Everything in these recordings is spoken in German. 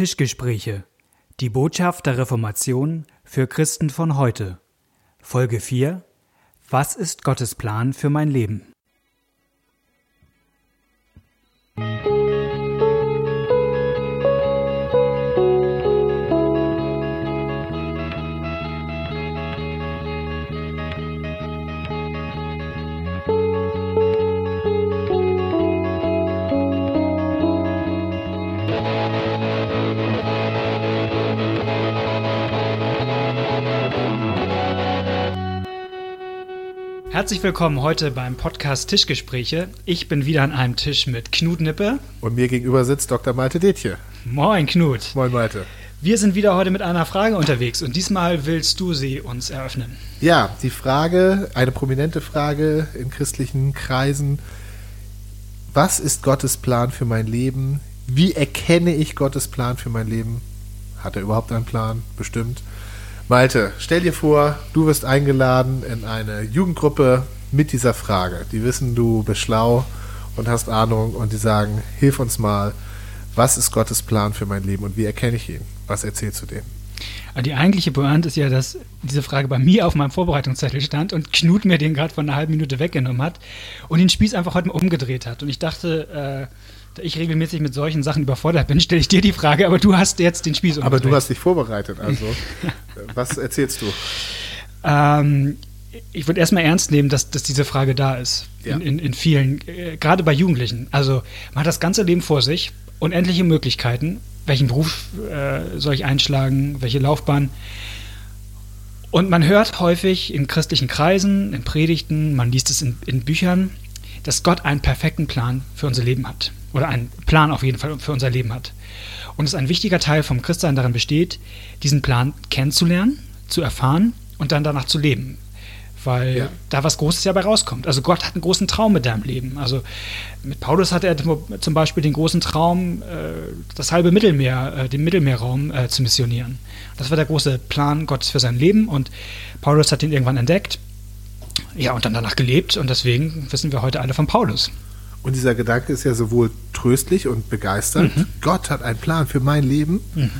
Tischgespräche. Die Botschaft der Reformation für Christen von heute. Folge 4. Was ist Gottes Plan für mein Leben? Herzlich willkommen heute beim Podcast Tischgespräche. Ich bin wieder an einem Tisch mit Knut Nippe. Und mir gegenüber sitzt Dr. Malte Detje. Moin, Knut. Moin, Malte. Wir sind wieder heute mit einer Frage unterwegs und diesmal willst du sie uns eröffnen. Ja, die Frage, eine prominente Frage in christlichen Kreisen. Was ist Gottes Plan für mein Leben? Wie erkenne ich Gottes Plan für mein Leben? Hat er überhaupt einen Plan? Bestimmt. Malte, stell dir vor, du wirst eingeladen in eine Jugendgruppe mit dieser Frage. Die wissen, du bist schlau und hast Ahnung und die sagen, hilf uns mal, was ist Gottes Plan für mein Leben und wie erkenne ich ihn? Was erzählst du denen? Die eigentliche Pointe ist ja, dass diese Frage bei mir auf meinem Vorbereitungszettel stand und Knut mir den gerade vor einer halben Minute weggenommen hat und den Spieß einfach heute mal umgedreht hat. Und ich dachte, äh, da ich regelmäßig mit solchen Sachen überfordert bin, stelle ich dir die Frage, aber du hast jetzt den Spieß umgedreht. Aber du hast dich vorbereitet, also. Was erzählst du? Ähm, ich würde erstmal ernst nehmen, dass, dass diese Frage da ist. Ja. In, in, in, vielen, äh, gerade bei Jugendlichen. Also man hat das ganze Leben vor sich, unendliche Möglichkeiten. Welchen Beruf äh, soll ich einschlagen? Welche Laufbahn? Und man hört häufig in christlichen Kreisen, in Predigten, man liest es in, in Büchern, dass Gott einen perfekten Plan für unser Leben hat. Oder einen Plan auf jeden Fall für unser Leben hat. Und es ist ein wichtiger Teil vom Christsein darin besteht, diesen Plan kennenzulernen, zu erfahren und dann danach zu leben. Weil ja. da was Großes ja bei rauskommt. Also Gott hat einen großen Traum mit deinem Leben. Also mit Paulus hatte er zum Beispiel den großen Traum, äh, das halbe Mittelmeer, äh, den Mittelmeerraum äh, zu missionieren. Das war der große Plan Gottes für sein Leben und Paulus hat ihn irgendwann entdeckt. Ja, und dann danach gelebt und deswegen wissen wir heute alle von Paulus. Und dieser Gedanke ist ja sowohl tröstlich und begeisternd. Mhm. Gott hat einen Plan für mein Leben. Mhm.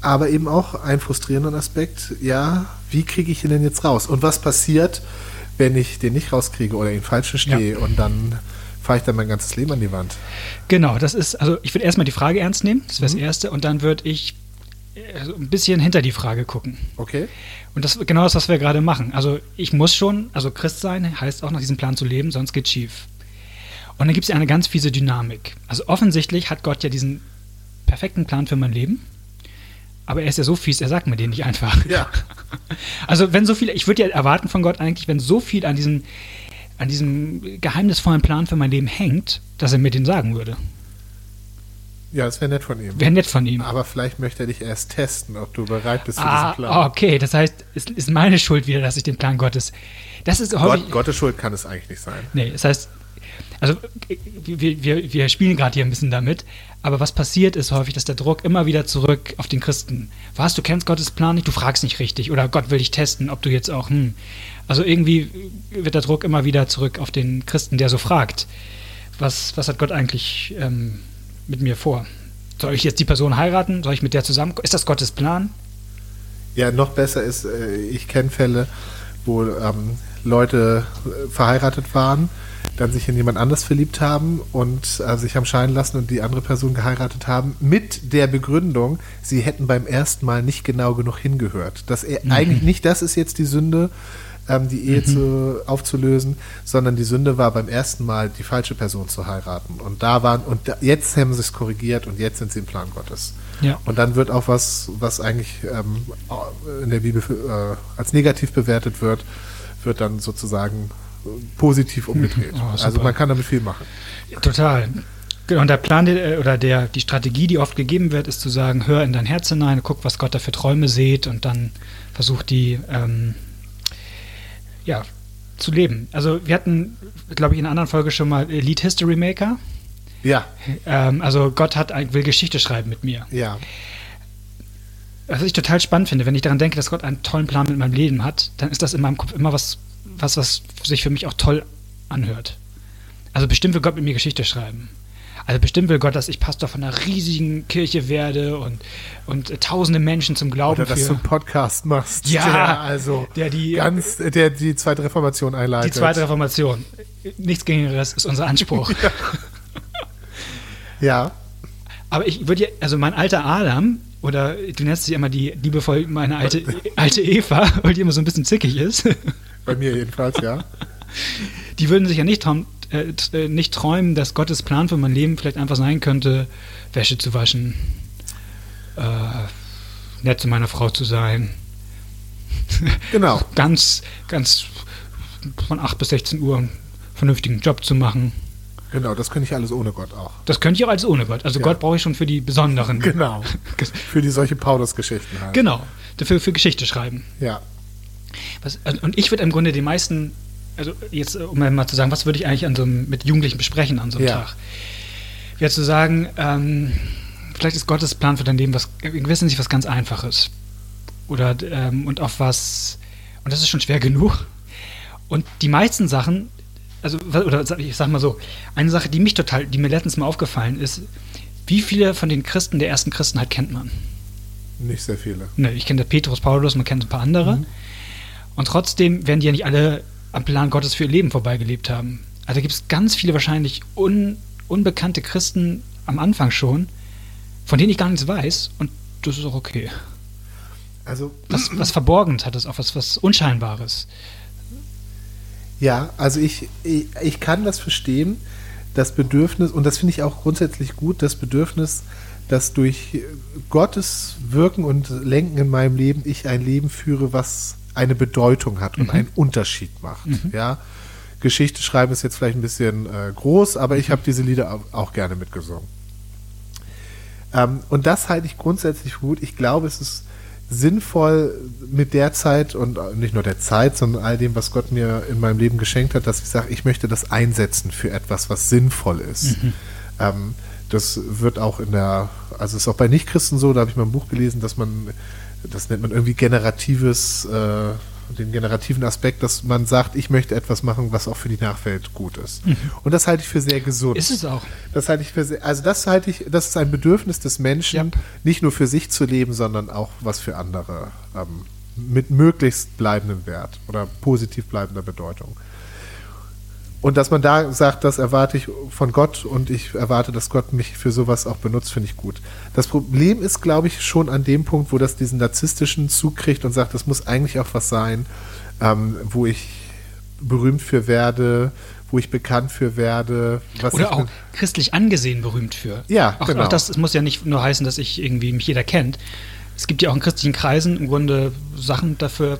Aber eben auch ein frustrierender Aspekt. Ja, wie kriege ich ihn denn jetzt raus? Und was passiert, wenn ich den nicht rauskriege oder ihn falsch verstehe? Ja. Und dann fahre ich dann mein ganzes Leben an die Wand. Genau, das ist, also ich würde erstmal die Frage ernst nehmen. Das wäre mhm. das Erste. Und dann würde ich äh, ein bisschen hinter die Frage gucken. Okay. Und das ist genau das, was wir gerade machen. Also ich muss schon, also Christ sein heißt auch nach diesem Plan zu leben, sonst geht schief. Und dann gibt es ja eine ganz fiese Dynamik. Also offensichtlich hat Gott ja diesen perfekten Plan für mein Leben. Aber er ist ja so fies, er sagt mir den nicht einfach. Ja. Also wenn so viel, ich würde ja erwarten von Gott eigentlich, wenn so viel an diesem, an diesem geheimnisvollen Plan für mein Leben hängt, dass er mir den sagen würde. Ja, das wäre nett von ihm. Wäre nett von ihm. Aber vielleicht möchte er dich erst testen, ob du bereit bist für ah, diesen Plan. Okay, das heißt, es ist meine Schuld wieder, dass ich den Plan Gottes. Das ist Gott, Gottes Schuld kann es eigentlich nicht sein. Nee, das heißt, also wir, wir, wir spielen gerade hier ein bisschen damit, aber was passiert ist häufig, dass der Druck immer wieder zurück auf den Christen. Was, du kennst Gottes Plan nicht, du fragst nicht richtig oder Gott will dich testen, ob du jetzt auch, hm. Also irgendwie wird der Druck immer wieder zurück auf den Christen, der so fragt, was, was hat Gott eigentlich ähm, mit mir vor? Soll ich jetzt die Person heiraten? Soll ich mit der zusammen? Ist das Gottes Plan? Ja, noch besser ist, äh, ich kenne Fälle, wo ähm, Leute äh, verheiratet waren dann sich in jemand anders verliebt haben und äh, sich haben scheiden lassen und die andere Person geheiratet haben, mit der Begründung, sie hätten beim ersten Mal nicht genau genug hingehört. Dass er mhm. eigentlich nicht das ist jetzt die Sünde, ähm, die Ehe mhm. zu, aufzulösen, sondern die Sünde war beim ersten Mal die falsche Person zu heiraten. Und da waren, und da, jetzt haben sie es korrigiert und jetzt sind sie im Plan Gottes. Ja. Und dann wird auch was, was eigentlich ähm, in der Bibel äh, als negativ bewertet wird, wird dann sozusagen positiv umgedreht. Oh, also man kann damit viel machen. Total. Genau, und der Plan äh, oder der, die Strategie, die oft gegeben wird, ist zu sagen, hör in dein Herz hinein, guck, was Gott da für Träume sieht und dann versuch die ähm, ja, zu leben. Also wir hatten, glaube ich, in einer anderen Folge schon mal Elite History Maker. Ja. Ähm, also Gott hat, will Geschichte schreiben mit mir. Ja. Was ich total spannend finde, wenn ich daran denke, dass Gott einen tollen Plan mit meinem Leben hat, dann ist das in meinem Kopf immer was was, was sich für mich auch toll anhört. Also bestimmt will Gott mit mir Geschichte schreiben. Also bestimmt will Gott, dass ich Pastor von einer riesigen Kirche werde und, und tausende Menschen zum Glauben Oder dass du einen Podcast machst. Ja, der also der die- ganz, der die zweite Reformation einleitet. Die zweite Reformation. Nichts Geringeres ist unser Anspruch. Ja, Aber ich würde ja, also mein alter Adam, oder du nennst sie immer die liebevoll meine alte, alte Eva, weil die immer so ein bisschen zickig ist, bei mir jedenfalls, ja. die würden sich ja nicht, traum, äh, äh, nicht träumen, dass Gottes Plan für mein Leben vielleicht einfach sein könnte, Wäsche zu waschen, äh, nett zu meiner Frau zu sein, Genau. ganz, ganz von 8 bis 16 Uhr einen vernünftigen Job zu machen. Genau, das könnte ich alles ohne Gott auch. Das könnte ich auch als ohne Gott. Also Ja. Gott brauche ich schon für die besonderen. Genau. Für die solche Paulus-Geschichten halt. Genau. Dafür für Geschichte schreiben. Ja. Was, also- und ich würde im Grunde die meisten, also jetzt, äh, um mal zu sagen, was würde ich eigentlich an so einem, mit Jugendlichen besprechen an so einem Ja. Tag? Wäre zu sagen, ähm, vielleicht ist Gottes Plan für dein Leben was, in gewisser Hinsicht was ganz Einfaches. Oder, ähm, und auf was, und das ist schon schwer genug. Und die meisten Sachen, also, oder ich sag mal so, eine Sache, die mich total, die mir letztens mal aufgefallen ist, wie viele von den Christen, der ersten Christen halt kennt man? Nicht sehr viele. Ne, ich kenne Petrus, Paulus, man kennt ein paar andere. Mhm. Und trotzdem werden die ja nicht alle am Plan Gottes für ihr Leben vorbeigelebt haben. Also gibt es ganz viele wahrscheinlich un, unbekannte Christen am Anfang schon, von denen ich gar nichts weiß. Und das ist auch okay. Also, Was, was Verborgenes hat es auch, was, was Unscheinbares. ja, also ich, ich, ich kann das verstehen, das Bedürfnis, und das finde ich auch grundsätzlich gut, das Bedürfnis, dass durch Gottes Wirken und Lenken in meinem Leben ich ein Leben führe, was eine Bedeutung hat und einen Unterschied macht. Ja, Geschichte schreiben ist jetzt vielleicht ein bisschen äh, groß, aber ich habe diese Lieder auch, gerne mitgesungen. Ähm, und das halte ich grundsätzlich gut. Ich glaube, es ist sinnvoll mit der Zeit und nicht nur der Zeit, sondern all dem, was Gott mir in meinem Leben geschenkt hat, dass ich sage, ich möchte das einsetzen für etwas, was sinnvoll ist. Ähm, das wird auch in der, also ist auch bei Nichtchristen so, da habe ich mal ein Buch gelesen, dass man, das nennt man irgendwie generatives, äh, den generativen Aspekt, dass man sagt, ich möchte etwas machen, was auch für die Nachwelt gut ist. Und das halte ich für sehr gesund. Ist es auch. Das halte ich für sehr, also das halte ich, das ist ein Bedürfnis des Menschen, Yep. nicht nur für sich zu leben, sondern auch was für andere ähm, mit möglichst bleibendem Wert oder positiv bleibender Bedeutung. Und dass man da sagt, das erwarte ich von Gott und ich erwarte, dass Gott mich für sowas auch benutzt, finde ich gut. Das Problem ist, glaube ich, schon an dem Punkt, wo das diesen narzisstischen Zug kriegt und sagt, das muss eigentlich auch was sein, ähm, wo ich berühmt für werde, wo ich bekannt für werde. Was ich Oder auch christlich angesehen berühmt für. Ja, auch, genau. auch das es muss ja nicht nur heißen, dass ich irgendwie mich jeder kennt. Es gibt ja auch in christlichen Kreisen im Grunde Sachen dafür,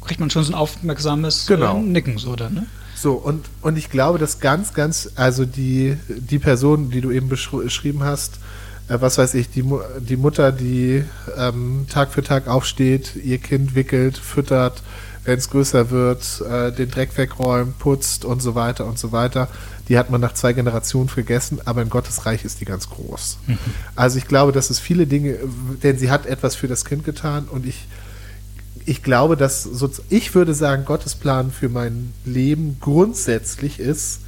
kriegt man schon so ein aufmerksames Genau. äh, Nicken so dann, ne? So, und, und ich glaube, dass ganz, ganz, also die, die Person, die du eben beschr- beschrieben hast, äh, was weiß ich, die, Mu- die Mutter, die ähm, Tag für Tag aufsteht, ihr Kind wickelt, füttert, wenn es größer wird, äh, den Dreck wegräumt, putzt und so weiter und so weiter, die hat man nach zwei Generationen vergessen, aber in Gottes Reich ist die ganz groß. Also ich glaube, dass es viele Dinge, denn sie hat etwas für das Kind getan und ich ich glaube, dass so, ich würde sagen, Gottes Plan für mein Leben grundsätzlich ist,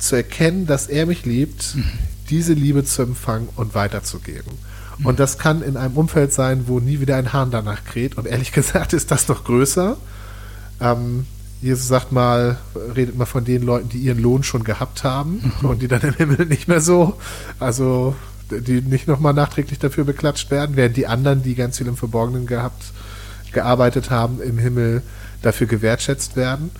zu erkennen, dass er mich liebt, diese Liebe zu empfangen und weiterzugeben. Und das kann in einem Umfeld sein, wo nie wieder ein Hahn danach kräht. Und ehrlich gesagt ist das noch größer. Ähm, Jesus sagt mal, redet mal von den Leuten, die ihren Lohn schon gehabt haben und die dann im Himmel nicht mehr so, also die nicht nochmal nachträglich dafür beklatscht werden, während die anderen, die ganz viel im Verborgenen gehabt, gearbeitet haben, im Himmel dafür gewertschätzt werden.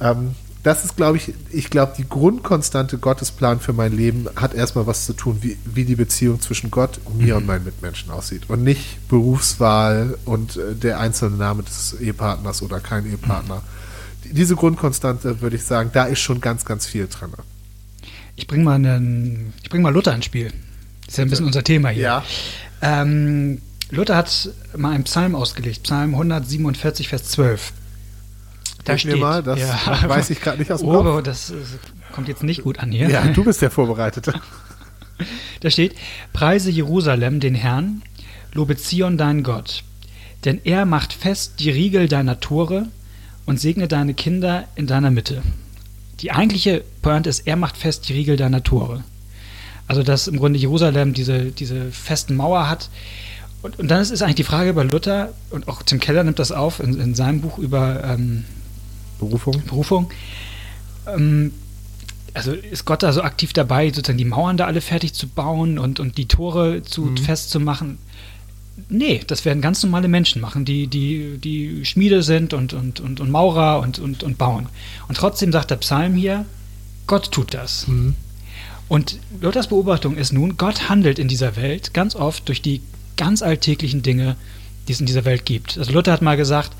Ähm, das ist, glaube ich, ich glaube, die Grundkonstante Gottesplan für mein Leben hat erstmal was zu tun, wie, wie die Beziehung zwischen Gott, mir und meinen Mitmenschen aussieht. Und nicht Berufswahl und äh, der einzelne Name des Ehepartners oder kein Ehepartner. Die- Diese Grundkonstante, würde ich sagen, da ist schon ganz, ganz viel drin. Ich bringe mal, einen, ich bring mal Luther ins Spiel. Das ist ja ein bisschen unser Thema hier. Ja. Ähm, Luther hat mal einen Psalm ausgelegt, Psalm 147, Vers 12. Da Hilf mir steht, mal, das weiß ich gerade nicht aus dem oh, Kopf. das äh, kommt jetzt nicht gut an hier. Ja, du bist der Vorbereitete. Da steht, preise Jerusalem den Herrn, lobe Zion deinen Gott, denn er macht fest die Riegel deiner Tore und segne deine Kinder in deiner Mitte. Die eigentliche Pointe ist, er macht fest die Riegel deiner Tore. Also dass im Grunde Jerusalem diese, diese festen Mauer hat. Und, und dann ist, ist eigentlich die Frage bei Luther, und auch Tim Keller nimmt das auf in, in seinem Buch über ähm, Berufung. Berufung. Ähm, also ist Gott da so aktiv dabei, sozusagen die Mauern da alle fertig zu bauen und, und die Tore zu mhm. festzumachen? Nee, das werden ganz normale Menschen machen, die, die, die Schmiede sind und, und, und, und Maurer und, und, und bauen. Und trotzdem sagt der Psalm hier, Gott tut das. Mhm. Und Luthers Beobachtung ist nun, Gott handelt in dieser Welt ganz oft durch die ganz alltäglichen Dinge, die es in dieser Welt gibt. Also Luther hat mal gesagt,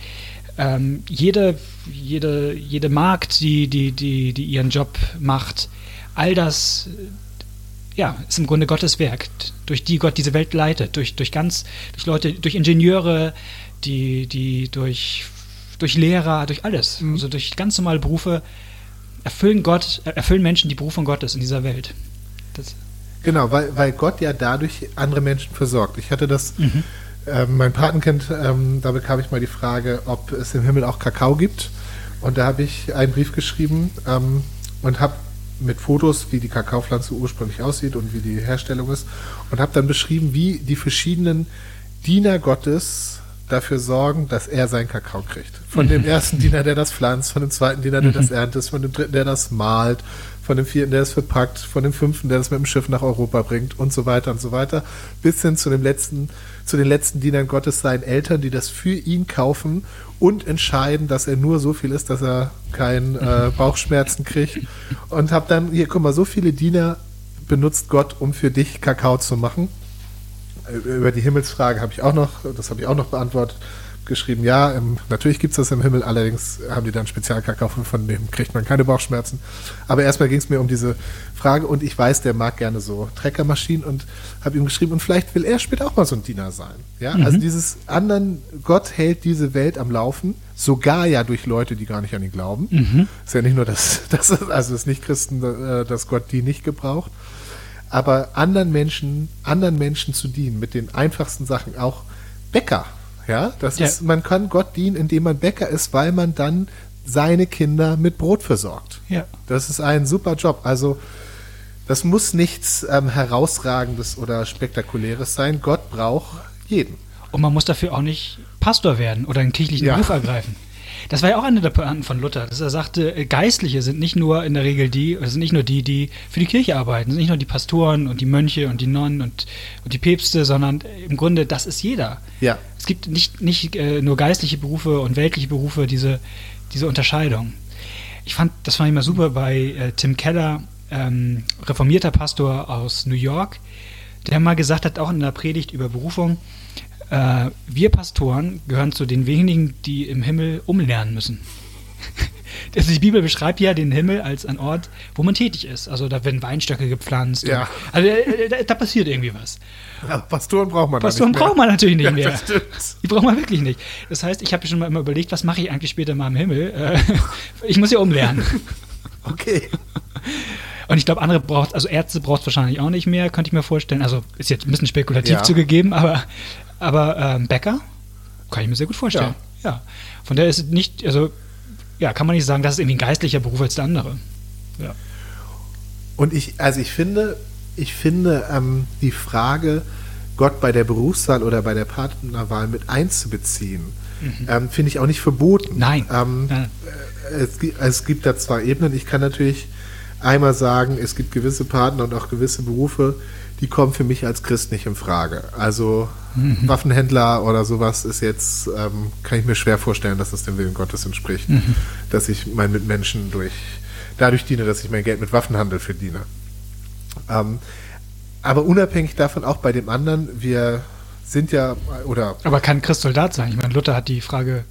ähm, jede, jede, jede Magd, die, die, die, die ihren Job macht, all das ja, ist im Grunde Gottes Werk, durch die Gott diese Welt leitet, durch, durch ganz, durch Leute, durch Ingenieure, die, die durch, durch Lehrer, durch alles, mhm. also durch ganz normale Berufe erfüllen Gott, erfüllen Menschen die Berufung Gottes in dieser Welt. Das genau, weil, weil Gott ja dadurch andere Menschen versorgt. Ich hatte das mhm. Ähm, mein Patenkind, ähm, da bekam ich mal die Frage, ob es im Himmel auch Kakao gibt. Und da habe ich einen Brief geschrieben ähm, und habe mit Fotos, wie die Kakaopflanze ursprünglich aussieht und wie die Herstellung ist, und habe dann beschrieben, wie die verschiedenen Diener Gottes dafür sorgen, dass er seinen Kakao kriegt. Von dem ersten Diener, der das pflanzt, von dem zweiten Diener, der das erntet, von dem dritten, der das malt, von dem vierten, der es verpackt, von dem fünften, der es mit dem Schiff nach Europa bringt und so weiter und so weiter, bis hin zu dem letzten, zu den letzten Dienern Gottes, seinen Eltern, die das für ihn kaufen und entscheiden, dass er nur so viel ist, dass er keinen äh, Bauchschmerzen kriegt. Und habe dann, hier, guck mal, so viele Diener benutzt Gott, um für dich Kakao zu machen. Über die Himmelsfrage habe ich auch noch, das habe ich auch noch beantwortet geschrieben, ja, im, natürlich gibt es das im Himmel, allerdings haben die dann Spezialkakao, von dem kriegt man keine Bauchschmerzen. Aber erstmal ging es mir um diese Frage und ich weiß, der mag gerne so Treckermaschinen und habe ihm geschrieben, und vielleicht will er später auch mal so ein Diener sein. Ja, mhm. also dieses anderen, Gott hält diese Welt am Laufen, sogar ja durch Leute, die gar nicht an ihn glauben. Mhm. Ist ja nicht nur das, das also es ist nicht Christen, äh, dass Gott die nicht gebraucht. Aber anderen Menschen, anderen Menschen zu dienen, mit den einfachsten Sachen, auch Bäcker ja, das ja. ist, man kann Gott dienen, indem man Bäcker ist, weil man dann seine Kinder mit Brot versorgt. Ja. Das ist ein super Job. Also, das muss nichts ähm, herausragendes oder spektakuläres sein. Gott braucht jeden. Und man muss dafür auch nicht Pastor werden oder einen kirchlichen ja. Beruf ergreifen. Das war ja auch eine der Pointen von Luther, dass er sagte, äh, Geistliche sind nicht nur in der Regel die, oder sind nicht nur die, die für die Kirche arbeiten, sind nicht nur die Pastoren und die Mönche und die Nonnen und, und die Päpste, sondern im Grunde, das ist jeder. Ja. Gibt nicht, nicht äh, nur geistliche Berufe und weltliche Berufe, diese, diese Unterscheidung. Ich fand, das fand ich mal super bei äh, Tim Keller, ähm, reformierter Pastor aus New York, der mal gesagt hat, auch in einer Predigt über Berufung, äh, wir Pastoren gehören zu den wenigen, die im Himmel umlernen müssen. Also die Bibel beschreibt ja den Himmel als ein Ort, wo man tätig ist. Also da werden Weinstöcke gepflanzt. Ja. Und, also äh, da, da, passiert irgendwie was. Ja, Pastoren braucht man Pastoren braucht man natürlich nicht ja, mehr. Die braucht man wirklich nicht. Das heißt, ich habe schon mal immer überlegt, was mache ich eigentlich später mal im Himmel? Äh, ich muss ja umlernen. Okay. Und ich glaube, andere braucht, also Ärzte braucht es wahrscheinlich auch nicht mehr, könnte ich mir vorstellen. Also ist jetzt ein bisschen spekulativ ja. zugegeben, aber aber ähm, Bäcker kann ich mir sehr gut vorstellen. Ja. ja. Von daher ist es nicht, also ja, kann man nicht sagen, das ist irgendwie ein geistlicher Beruf als der andere. Ja. Und ich, also ich finde, ich finde ähm, die Frage, Gott bei der Berufswahl oder bei der Partnerwahl mit einzubeziehen, mhm. ähm, finde ich auch nicht verboten. Nein. Ähm, ja. Äh, es, es, gibt da zwei Ebenen. Ich kann natürlich einmal sagen, es gibt gewisse Partner und auch gewisse Berufe, die kommen für mich als Christ nicht in Frage. Also mhm. Waffenhändler oder sowas ist jetzt, ähm, kann ich mir schwer vorstellen, dass das dem Willen Gottes entspricht, mhm. dass ich meinen Mitmenschen durch, dadurch diene, dass ich mein Geld mit Waffenhandel verdiene. Ähm, aber unabhängig davon, auch bei dem anderen, wir sind ja, oder. Aber kann Christ Soldat sein? Ich meine, Luther hat die Frage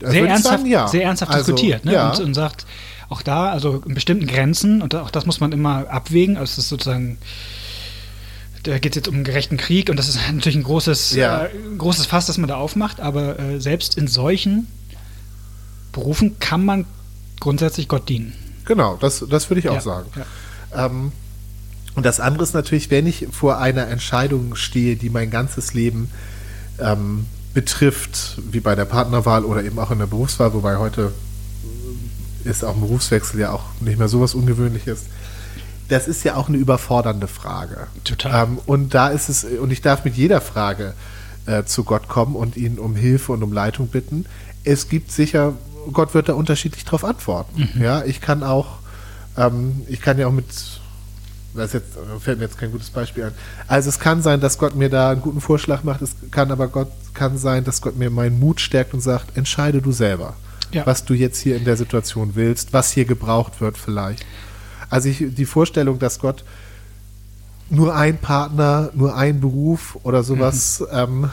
sehr ernsthaft, sagen, ja. sehr ernsthaft also, diskutiert ne? ja. und, und, sagt, auch da, also in bestimmten Grenzen, und auch das muss man immer abwägen, also es ist sozusagen da geht es jetzt um einen gerechten Krieg und das ist natürlich ein großes, ja. äh, großes Fass, das man da aufmacht, aber äh, selbst in solchen Berufen kann man grundsätzlich Gott dienen. Genau, das, das würde ich auch ja, sagen. Ja. Ähm, und das andere ist natürlich, wenn ich vor einer Entscheidung stehe, die mein ganzes Leben ähm, betrifft, wie bei der Partnerwahl oder eben auch in der Berufswahl, wobei heute ist auch ein Berufswechsel ja auch nicht mehr so was Ungewöhnliches, das ist ja auch eine überfordernde Frage. Total. Ähm, und da ist es, und ich darf mit jeder Frage äh, zu Gott kommen und ihn um Hilfe und um Leitung bitten. Es gibt sicher, Gott wird da unterschiedlich drauf antworten. Mhm. Ja, ich kann auch, ähm, ich kann ja auch mit, das jetzt, fällt mir jetzt kein gutes Beispiel ein. Also es kann sein, dass Gott mir da einen guten Vorschlag macht. Es kann aber Gott kann sein, dass Gott mir meinen Mut stärkt und sagt, entscheide du selber, Ja. was du jetzt hier in der Situation willst, was hier gebraucht wird vielleicht. Also ich, die Vorstellung, dass Gott nur ein Partner, nur ein Beruf oder sowas Mhm. ähm,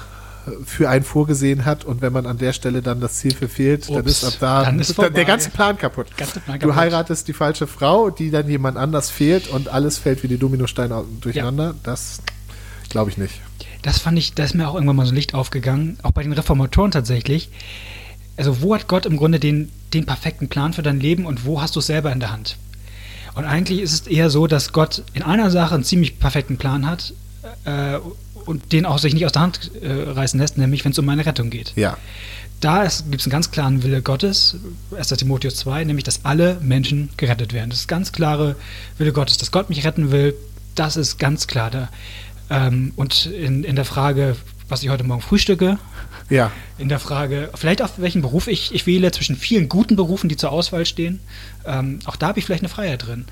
für einen vorgesehen hat und wenn man an der Stelle dann das Ziel verfehlt, dann Ups, ist ab da dann ist der- ganze Plan kaputt. Ganze Plan Du kaputt. heiratest die falsche Frau, die dann jemand anders fehlt und alles fällt wie die Dominosteine durcheinander. Das glaube ich nicht. Das fand ich, da ist mir auch irgendwann mal so ein Licht aufgegangen, auch bei den Reformatoren tatsächlich. Also, wo hat Gott im Grunde den, den perfekten Plan für dein Leben und wo hast du es selber in der Hand? Und eigentlich ist es eher so, dass Gott in einer Sache einen ziemlich perfekten Plan hat äh, und den auch sich nicht aus der Hand äh, reißen lässt, nämlich wenn es um meine Rettung geht. Ja, Da gibt es einen ganz klaren Wille Gottes, 1. Timotheus 2, nämlich, dass alle Menschen gerettet werden. Das ist ganz klare Wille Gottes, dass Gott mich retten will, das ist ganz klar da. Ähm, und in, in der Frage, was ich heute Morgen frühstücke, ja, in der Frage, vielleicht auch welchen Beruf ich, ich wähle zwischen vielen guten Berufen, die zur Auswahl stehen, ähm, auch da habe ich vielleicht eine Freiheit drin.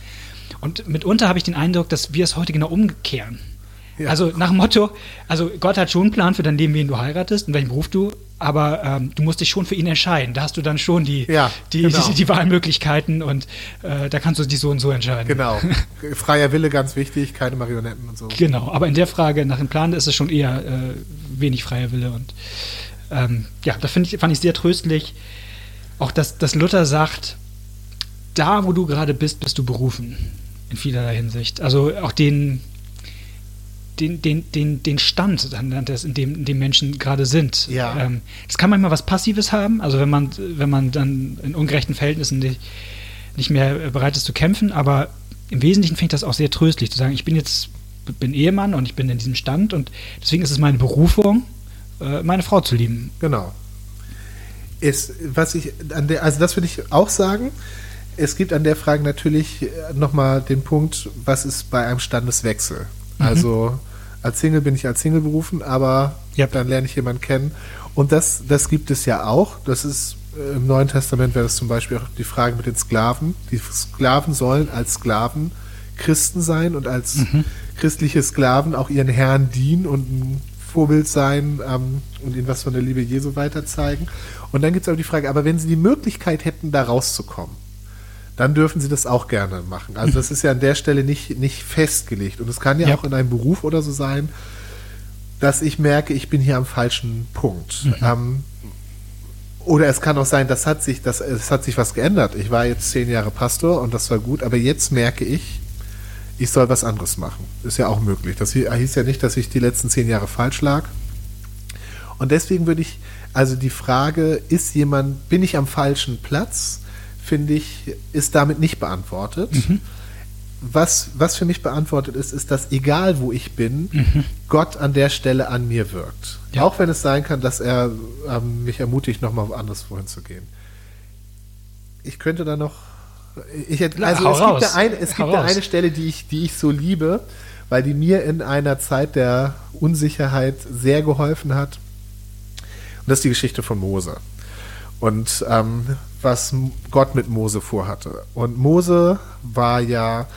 Und mitunter habe ich den Eindruck, dass wir es heute genau umkehren. Ja. Also nach dem Motto, also Gott hat schon einen Plan für dein Leben, wen du heiratest und welchen Beruf du, aber ähm, du musst dich schon für ihn entscheiden. Da hast du dann schon die, Ja, die, genau. die, die Wahlmöglichkeiten und äh, da kannst du dich so und so entscheiden. genau. Freier Wille ganz wichtig, keine Marionetten und so. Genau, aber in der Frage nach dem Plan ist es schon eher äh, wenig freier Wille. Und ähm, ja, da ich, fand ich sehr tröstlich, auch dass, dass Luther sagt, da wo du gerade bist, bist du berufen. In vielerlei Hinsicht. Also auch den, den, den, den, den Stand, in dem, in dem Menschen gerade sind. Ja. Ähm, das kann manchmal was Passives haben, also wenn man, wenn man dann in ungerechten Verhältnissen nicht, nicht mehr äh, bereit ist zu kämpfen, aber im Wesentlichen finde ich das auch sehr tröstlich, zu sagen, ich bin jetzt bin Ehemann und ich bin in diesem Stand und deswegen ist es meine Berufung, äh, meine Frau zu lieben. Genau. Es, was ich der, also das würde ich auch sagen. Es gibt an der Frage natürlich nochmal den Punkt, was ist bei einem Standeswechsel? Mhm. Also als Single bin ich als Single berufen, aber Yep. dann lerne ich jemanden kennen. Und das, das gibt es ja auch. Das ist äh, im Neuen Testament wäre das zum Beispiel auch die Frage mit den Sklaven. Die Sklaven sollen als Sklaven Christen sein und als Mhm. christliche Sklaven auch ihren Herren dienen und ein Vorbild sein ähm, und ihnen was von der Liebe Jesu weiterzeigen. Und dann gibt es aber die Frage, aber wenn sie die Möglichkeit hätten, da rauszukommen, dann dürfen sie das auch gerne machen. Also das ist ja an der Stelle nicht, nicht festgelegt. Und es kann ja, Ja. auch in einem Beruf oder so sein, dass ich merke, ich bin hier am falschen Punkt. Ähm, oder es kann auch sein, das hat sich, das, es hat sich was geändert. Ich war jetzt zehn Jahre Pastor und das war gut, aber jetzt merke ich, ich soll was anderes machen. Ist ja auch möglich. Das hi- hieß ja nicht, dass ich die letzten zehn Jahre falsch lag. Und deswegen würde ich, also die Frage, ist jemand, bin ich am falschen Platz, finde ich, ist damit nicht beantwortet. Was, was für mich beantwortet ist, ist, dass egal wo ich bin, Gott an der Stelle an mir wirkt. Ja. Auch wenn es sein kann, dass er ähm, mich ermutigt, nochmal woanders vorhin zu gehen. Ich könnte da noch. Ich also hau es gibt, raus. da ein, es gibt da eine Stelle, die ich, die ich so liebe, weil die mir in einer Zeit der Unsicherheit sehr geholfen hat. Und das ist die Geschichte von Mose. Und ähm, was Gott mit Mose vorhatte. Und Mose war ja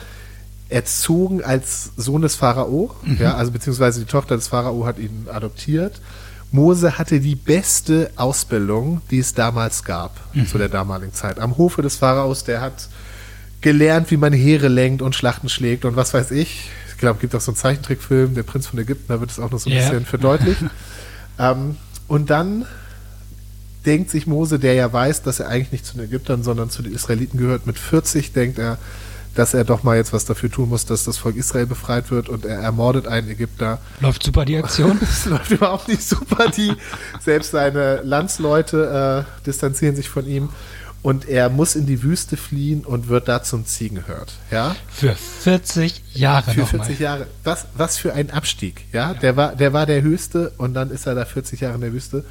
erzogen als Sohn des Pharao, ja, also beziehungsweise die Tochter des Pharao hat ihn adoptiert. Mose hatte die beste Ausbildung, die es damals gab, zu der damaligen Zeit. Am Hofe des Pharaos, der hat gelernt, wie man Heere lenkt und Schlachten schlägt und was weiß ich. Ich glaube, es gibt auch so einen Zeichentrickfilm, Der Prinz von Ägypten, da wird es auch noch so ein Ja. bisschen verdeutlicht. ähm, und dann denkt sich Mose, der ja weiß, dass er eigentlich nicht zu den Ägyptern, sondern zu den Israeliten gehört, mit 40 denkt er, dass er doch mal jetzt was dafür tun muss, dass das Volk Israel befreit wird und er ermordet einen Ägypter. Läuft super die Aktion. Das läuft überhaupt nicht super. Die, selbst seine Landsleute äh, distanzieren sich von ihm und er muss in die Wüste fliehen und wird da zum Ziegenhirt. Ja? Für 40 Jahre Für nochmal. 40 Jahre. Was, was für ein Abstieg. Ja? Der, war, der war der höchste und dann ist er da 40 Jahre in der Wüste.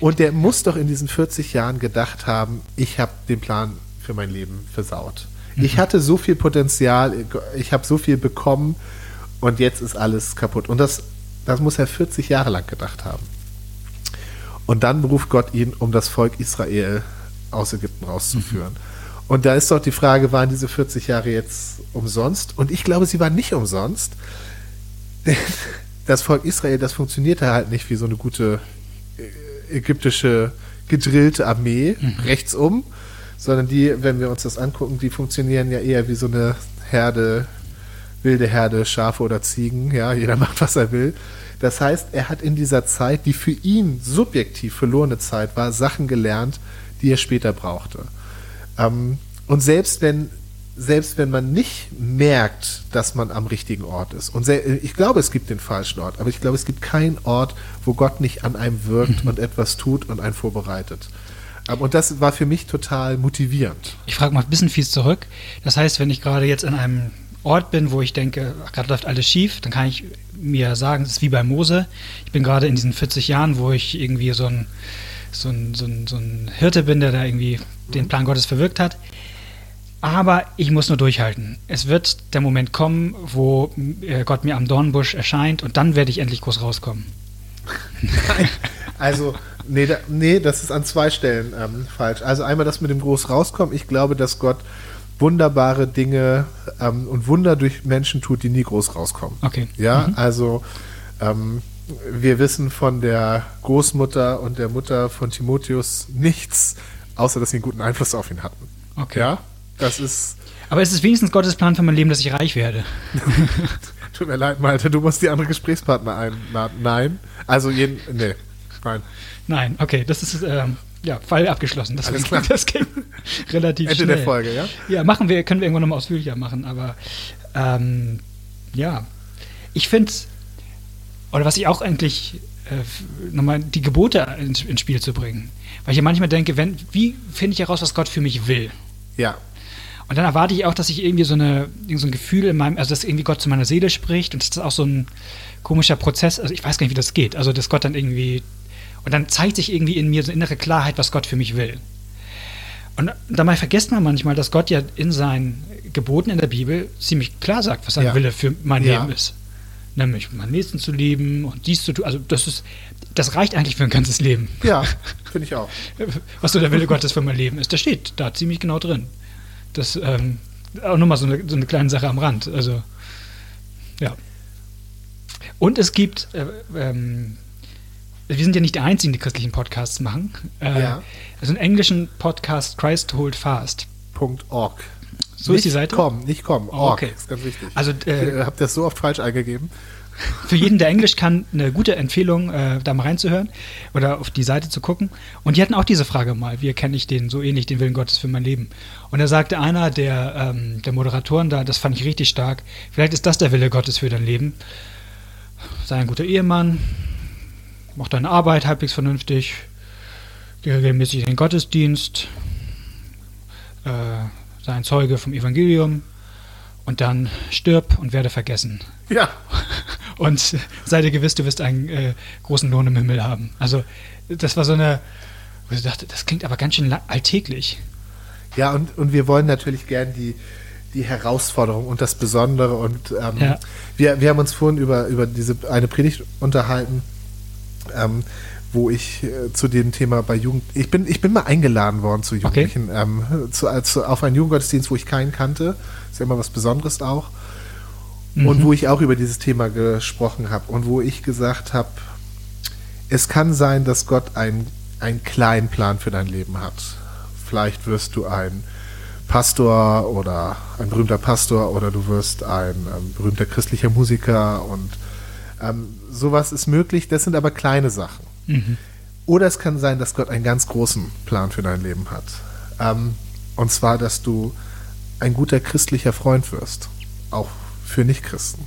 Und der muss doch in diesen 40 Jahren gedacht haben, ich habe den Plan für mein Leben versaut. Ich hatte so viel Potenzial, ich habe so viel bekommen und jetzt ist alles kaputt. Und das, das muss er 40 Jahre lang gedacht haben. Und dann beruft Gott ihn, um das Volk Israel aus Ägypten rauszuführen. Mhm. Und da ist doch die Frage, waren diese 40 Jahre jetzt umsonst? Und ich glaube, sie waren nicht umsonst. Denn das Volk Israel, das funktionierte halt nicht wie so eine gute ägyptische gedrillte Armee mhm. rechtsum, sondern die, wenn wir uns das angucken, die funktionieren ja eher wie so eine Herde, wilde Herde, Schafe oder Ziegen. Ja, jeder macht, was er will. Das heißt, er hat in dieser Zeit, die für ihn subjektiv verlorene Zeit war, Sachen gelernt, die er später brauchte. Ähm, und selbst wenn, selbst wenn man nicht merkt, dass man am richtigen Ort ist, und ich glaube, es gibt den falschen Ort, aber ich glaube, es gibt keinen Ort, wo Gott nicht an einem wirkt und etwas tut und einen vorbereitet. Ähm, und das war für mich total motivierend. Ich frage mal ein bisschen fies zurück. Das heißt, wenn ich gerade jetzt an einem Ort bin, wo ich denke, gerade läuft alles schief, dann kann ich mir sagen, es ist wie bei Mose. Ich bin gerade in diesen 40 Jahren, wo ich irgendwie so ein so ein, so ein, so ein Hirte bin, der da irgendwie den Plan Gottes verwirkt hat. Aber ich muss nur durchhalten. Es wird der Moment kommen, wo äh, Gott mir am Dornbusch erscheint und dann werde ich endlich groß rauskommen. Nein, also, nee, da, nee, das ist an zwei Stellen ähm, falsch. Also einmal das mit dem groß rauskommen. Ich glaube, dass Gott wunderbare Dinge ähm, und Wunder durch Menschen tut, die nie groß rauskommen. Okay. Ja, mhm. also ähm, wir wissen von der Großmutter und der Mutter von Timotheus nichts, außer dass sie einen guten Einfluss auf ihn hatten. Okay. Ja, das ist. Aber ist es wenigstens Gottes Plan für mein Leben, dass ich reich werde? Tut mir leid, Malte, du musst die andere Gesprächspartner einladen. Nein. Also jeden. Nee. Nein. Nein, okay, das ist. Ähm ja, Fall abgeschlossen. Das, Alles klar. das ging relativ Ende schnell. der Folge, ja? Ja, machen wir, können wir irgendwann nochmal ausführlicher machen, aber ähm, ja, ich finde oder was ich auch eigentlich äh, nochmal die Gebote ins, ins, Spiel zu bringen. Weil ich ja manchmal denke, wenn, wie finde ich heraus, was Gott für mich will? Ja. Und dann erwarte ich auch, dass ich irgendwie so, eine, so ein Gefühl in meinem, also dass irgendwie Gott zu meiner Seele spricht und das ist auch so ein komischer Prozess, also ich weiß gar nicht, wie das geht. Also dass Gott dann irgendwie, und dann zeigt sich irgendwie in mir so innere Klarheit, was Gott für mich will. Und dabei vergisst man manchmal, dass Gott ja in seinen Geboten in der Bibel ziemlich klar sagt, was sein ja. Wille für mein ja. Leben ist nämlich meinen Nächsten zu lieben und dies zu tun. Also das ist, das reicht eigentlich für ein ganzes Leben. Ja, finde ich auch. Was so der Wille Gottes für mein Leben ist, das steht da ziemlich genau drin. Das ähm, auch nochmal so eine, so eine kleine Sache am Rand. Also ja. Und es gibt, äh, ähm, wir sind ja nicht die Einzigen, die christlichen Podcasts machen. Äh, ja. Also einen englischen Podcast Christ Hold Fast. .org. So nicht ist die Seite? Komm, nicht komm. Oh, okay. ist ganz wichtig. Also, äh, habt ihr das so oft falsch eingegeben? Für jeden, der Englisch kann, eine gute Empfehlung, äh, da mal reinzuhören oder auf die Seite zu gucken. Und die hatten auch diese Frage mal, wie erkenne ich den so ähnlich, den Willen Gottes für mein Leben? Und da sagte einer der, ähm, der Moderatoren da, das fand ich richtig stark, vielleicht ist das der Wille Gottes für dein Leben. Sei ein guter Ehemann, mach deine Arbeit halbwegs vernünftig, geh regelmäßig in den Gottesdienst, äh, sei ein Zeuge vom Evangelium und dann stirb und werde vergessen. Ja. Und sei dir gewiss, du wirst einen äh, großen Lohn im Himmel haben. Also das war so eine, wo ich dachte, das klingt aber ganz schön alltäglich. Ja, und, und wir wollen natürlich gern die, die Herausforderung und das Besondere. Und ähm, ja. wir, wir haben uns vorhin über, über diese eine Predigt unterhalten. Ähm, wo ich äh, zu dem Thema bei Jugend. Ich bin, ich bin mal eingeladen worden zu Jugendlichen, okay. ähm, zu, zu, auf einen Jugendgottesdienst, wo ich keinen kannte. Ist ja immer was Besonderes auch. Mhm. Und wo ich auch über dieses Thema gesprochen habe und wo ich gesagt habe, es kann sein, dass Gott einen, einen kleinen Plan für dein Leben hat. Vielleicht wirst du ein Pastor oder ein berühmter Pastor oder du wirst ein ähm, berühmter christlicher Musiker und ähm, sowas ist möglich. Das sind aber kleine Sachen. Mhm. Oder es kann sein, dass Gott einen ganz großen Plan für dein Leben hat. Ähm, und zwar, dass du ein guter christlicher Freund wirst, auch für Nichtchristen.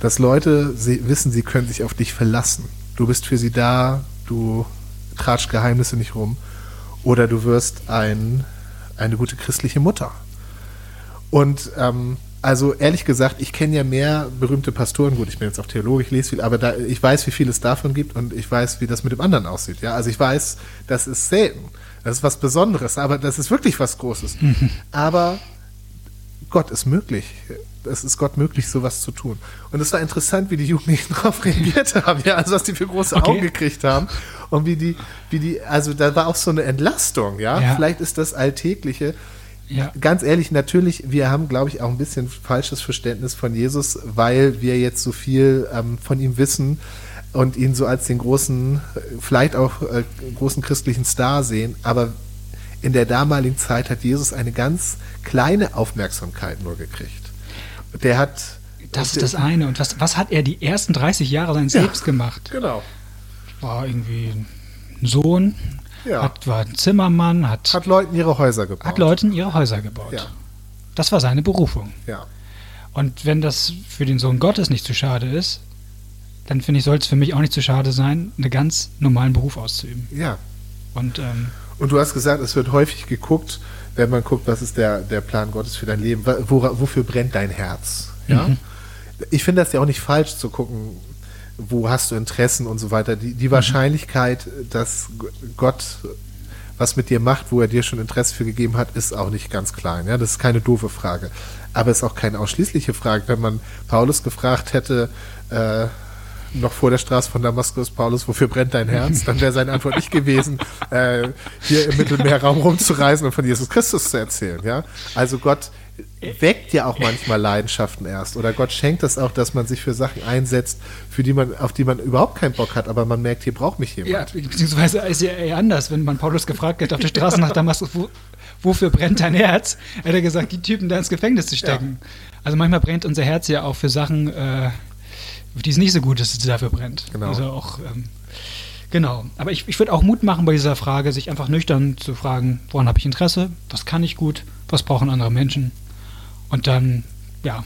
Dass Leute wissen, sie können sich auf dich verlassen. Du bist für sie da, du tratsch Geheimnisse nicht rum. Oder du wirst ein, eine gute christliche Mutter. Und ähm, also ehrlich gesagt, ich kenne ja mehr berühmte Pastoren. Gut, ich bin jetzt auch Theologe, ich lese viel, aber da, ich weiß, wie viel es davon gibt und ich weiß, wie das mit dem anderen aussieht. Ja, also ich weiß, das ist selten. Das ist was Besonderes, aber das ist wirklich was Großes. Mhm. Aber Gott ist möglich. Es ist Gott möglich, sowas zu tun. Und es war interessant, wie die Jugendlichen darauf reagiert haben, ja, also was die für große okay. Augen gekriegt haben und wie die, wie die, also da war auch so eine Entlastung, ja. ja. Vielleicht ist das Alltägliche. Ja. Ganz ehrlich, natürlich, wir haben, glaube ich, auch ein bisschen falsches Verständnis von Jesus, weil wir jetzt so viel ähm, von ihm wissen und ihn so als den großen, vielleicht auch äh, großen christlichen Star sehen. Aber in der damaligen Zeit hat Jesus eine ganz kleine Aufmerksamkeit nur gekriegt. Der hat. Das ist das eine. Und was, was hat er die ersten 30 Jahre seines ja, Lebens gemacht? Genau. War irgendwie ein Sohn, ja. hat, war ein Zimmermann, hat. Hat Leuten ihre Häuser gebaut. Hat Leuten ihre Häuser gebaut. Ja. Das war seine Berufung. Ja. Und wenn das für den Sohn Gottes nicht zu schade ist, dann finde ich, soll es für mich auch nicht zu schade sein, einen ganz normalen Beruf auszuüben. Ja. Und, ähm, und du hast gesagt, es wird häufig geguckt, wenn man guckt, was ist der, der Plan Gottes für dein Leben, wo, wofür brennt dein Herz? Ja? Mhm. Ich finde das ja auch nicht falsch zu gucken, wo hast du Interessen und so weiter. Die, die mhm. Wahrscheinlichkeit, dass Gott was mit dir macht, wo er dir schon Interesse für gegeben hat, ist auch nicht ganz klein. Ja? Das ist keine doofe Frage. Aber es ist auch keine ausschließliche Frage. Wenn man Paulus gefragt hätte, äh, noch vor der Straße von Damaskus, Paulus, wofür brennt dein Herz? Dann wäre seine Antwort nicht gewesen, äh, hier im Mittelmeerraum rumzureisen und von Jesus Christus zu erzählen. Ja? Also Gott weckt ja auch manchmal Leidenschaften erst. Oder Gott schenkt es auch, dass man sich für Sachen einsetzt, für die man, auf die man überhaupt keinen Bock hat, aber man merkt, hier braucht mich jemand. Ja, beziehungsweise ist ja eher anders, wenn man Paulus gefragt hat auf der Straße nach Damaskus, wo, wofür brennt dein Herz? Hätte er gesagt, die Typen da ins Gefängnis zu stecken. Ja. Also manchmal brennt unser Herz ja auch für Sachen, äh, die es nicht so gut ist, dass sie dafür brennt. Genau. Also auch, ähm, genau. Aber ich, ich würde auch Mut machen bei dieser Frage, sich einfach nüchtern zu fragen, woran habe ich Interesse, was kann ich gut, was brauchen andere Menschen. Und dann, ja.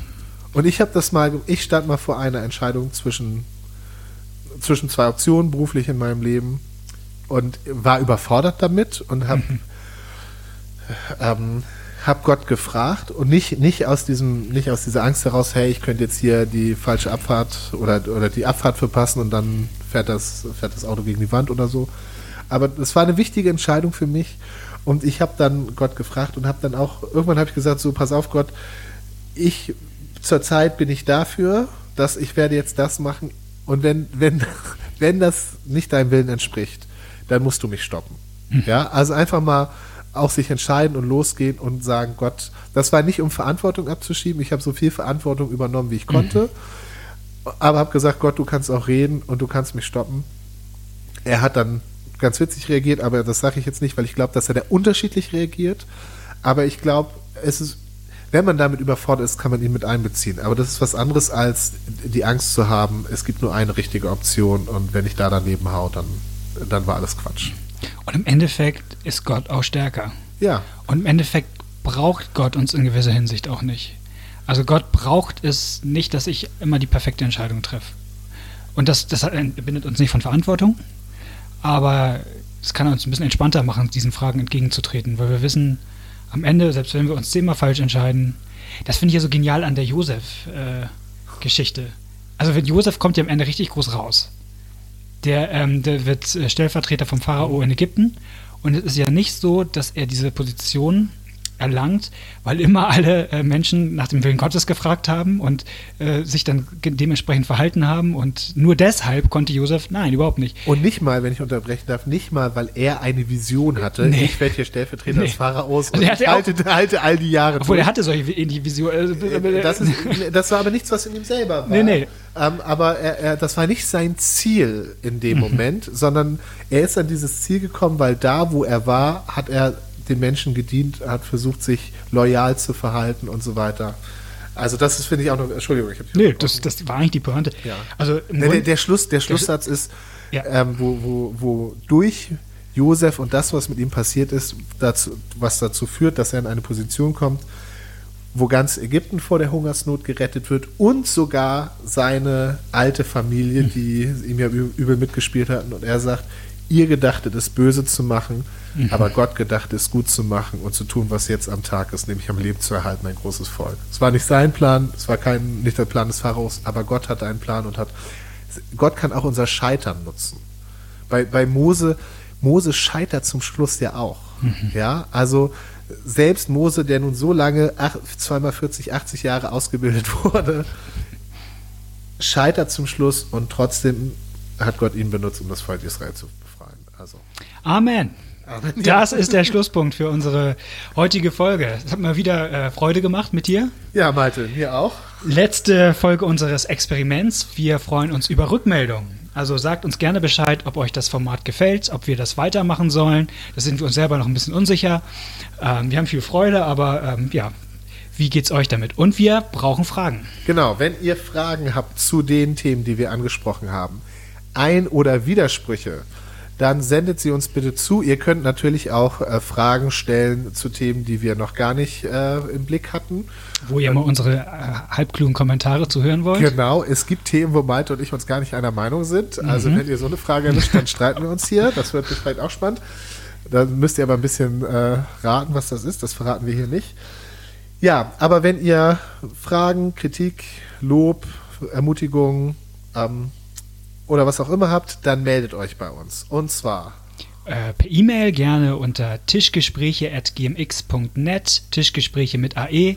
Und ich habe das mal, ich stand mal vor einer Entscheidung zwischen, zwischen zwei Optionen beruflich in meinem Leben und war überfordert damit und habe mhm. ähm, habe Gott gefragt und nicht, nicht, aus diesem, nicht aus dieser Angst heraus, hey, ich könnte jetzt hier die falsche Abfahrt oder, oder die Abfahrt verpassen und dann fährt das, fährt das Auto gegen die Wand oder so. Aber das war eine wichtige Entscheidung für mich und ich habe dann Gott gefragt und habe dann auch, irgendwann habe ich gesagt, so, pass auf Gott, ich, zurzeit bin ich dafür, dass ich werde jetzt das machen und wenn, wenn, wenn das nicht deinem Willen entspricht, dann musst du mich stoppen. Hm. Ja, also einfach mal auch sich entscheiden und losgehen und sagen, Gott, das war nicht um Verantwortung abzuschieben. Ich habe so viel Verantwortung übernommen, wie ich konnte. Mhm. Aber habe gesagt, Gott, du kannst auch reden und du kannst mich stoppen. Er hat dann ganz witzig reagiert, aber das sage ich jetzt nicht, weil ich glaube, dass er da unterschiedlich reagiert. Aber ich glaube, es ist, wenn man damit überfordert ist, kann man ihn mit einbeziehen. Aber das ist was anderes, als die Angst zu haben, es gibt nur eine richtige Option und wenn ich da daneben hau, dann, dann war alles Quatsch. Und im Endeffekt ist Gott auch stärker. Ja. Und im Endeffekt braucht Gott uns in gewisser Hinsicht auch nicht. Also Gott braucht es nicht, dass ich immer die perfekte Entscheidung treffe. Und das, das bindet uns nicht von Verantwortung, aber es kann uns ein bisschen entspannter machen, diesen Fragen entgegenzutreten, weil wir wissen, am Ende, selbst wenn wir uns zehnmal falsch entscheiden, das finde ich ja so genial an der Josef-Geschichte. Äh, also Josef kommt ja am Ende richtig groß raus. Der, ähm, der wird äh, Stellvertreter vom Pharao in Ägypten. Und es ist ja nicht so, dass er diese Position erlangt, weil immer alle äh, Menschen nach dem Willen Gottes gefragt haben und äh, sich dann dementsprechend verhalten haben. Und nur deshalb konnte Josef, nein, überhaupt nicht. Und nicht mal, wenn ich unterbrechen darf, nicht mal, weil er eine Vision hatte. Nee. Ich werde hier Stellvertreter nee. des Pharaos also und ich halte, halte, all die Jahre Obwohl, durch. er hatte solche ähnliche Visionen. Äh, das, das, war aber nichts, was in ihm selber war. Nee, nee. Ähm, aber er, er, das war nicht sein Ziel in dem mhm. Moment, sondern er ist an dieses Ziel gekommen, weil da, wo er war, hat er den Menschen gedient, hat versucht, sich loyal zu verhalten und so weiter. Also das ist, finde ich, auch noch, Entschuldigung, ich habe Nee, das, das war eigentlich die Pointe. Ja. Also der, der, der, Schluss, der Schlusssatz ist, ja. ähm, wo, wo, wo durch Josef und das, was mit ihm passiert ist, dazu, was dazu führt, dass er in eine Position kommt, wo ganz Ägypten vor der Hungersnot gerettet wird und sogar seine alte Familie, hm. die ihm ja übel mitgespielt hatten. Und er sagt, ihr gedachtet es böse zu machen, mhm. aber Gott gedacht es gut zu machen und zu tun, was jetzt am Tag ist, nämlich am Leben zu erhalten, ein großes Volk. Es war nicht sein Plan, es war kein, nicht der Plan des Pharaos, aber Gott hatte einen Plan und hat, Gott kann auch unser Scheitern nutzen. Bei, bei Mose, Mose scheitert zum Schluss ja auch. Mhm. Ja, also selbst Mose, der nun so lange, zweimal 40, 80 Jahre ausgebildet wurde, scheitert zum Schluss und trotzdem hat Gott ihn benutzt, um das Volk Israel zu. Also. Amen. Amen. Das ist der Schlusspunkt für unsere heutige Folge. Es hat mal wieder äh, Freude gemacht mit dir. Ja, Malte, mir auch. Letzte Folge unseres Experiments. Wir freuen uns über Rückmeldungen. Also sagt uns gerne Bescheid, ob euch das Format gefällt, ob wir das weitermachen sollen. Da sind wir uns selber noch ein bisschen unsicher. Ähm, wir haben viel Freude, aber ähm, ja, wie geht's euch damit? Und wir brauchen Fragen. Genau, wenn ihr Fragen habt zu den Themen, die wir angesprochen haben, Ein- oder Widersprüche, dann sendet sie uns bitte zu. Ihr könnt natürlich auch äh, Fragen stellen zu Themen, die wir noch gar nicht äh, im Blick hatten. Wo ihr mal unsere äh, halbklugen Kommentare zu hören wollt. Genau, es gibt Themen, wo Malte und ich uns gar nicht einer Meinung sind. Also mhm. wenn ihr so eine Frage erwischt, dann streiten wir uns hier. Das wird vielleicht auch spannend. Dann müsst ihr aber ein bisschen äh, raten, was das ist. Das verraten wir hier nicht. Ja, aber wenn ihr Fragen, Kritik, Lob, Ermutigung, ähm, oder was auch immer habt, dann meldet euch bei uns. Und zwar äh, per E-Mail gerne unter tischgespräche.gmx.net, Tischgespräche mit AE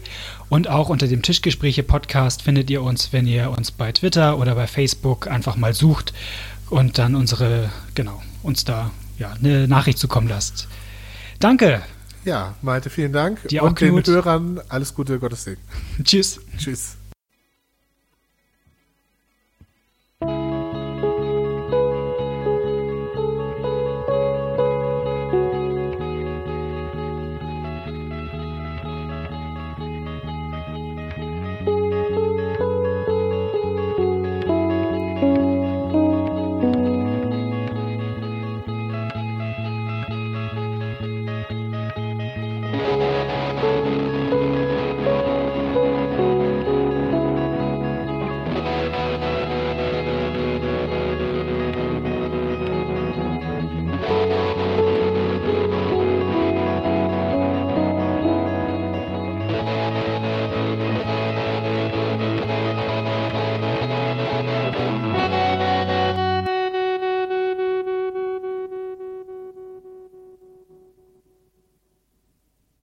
und auch unter dem Tischgespräche-Podcast findet ihr uns, wenn ihr uns bei Twitter oder bei Facebook einfach mal sucht und dann unsere, genau, uns da ja, eine Nachricht zukommen lasst. Danke. Ja, Malte, vielen Dank. Dir auch, und den Hörern alles Gute, Gottes Segen. Tschüss. Tschüss.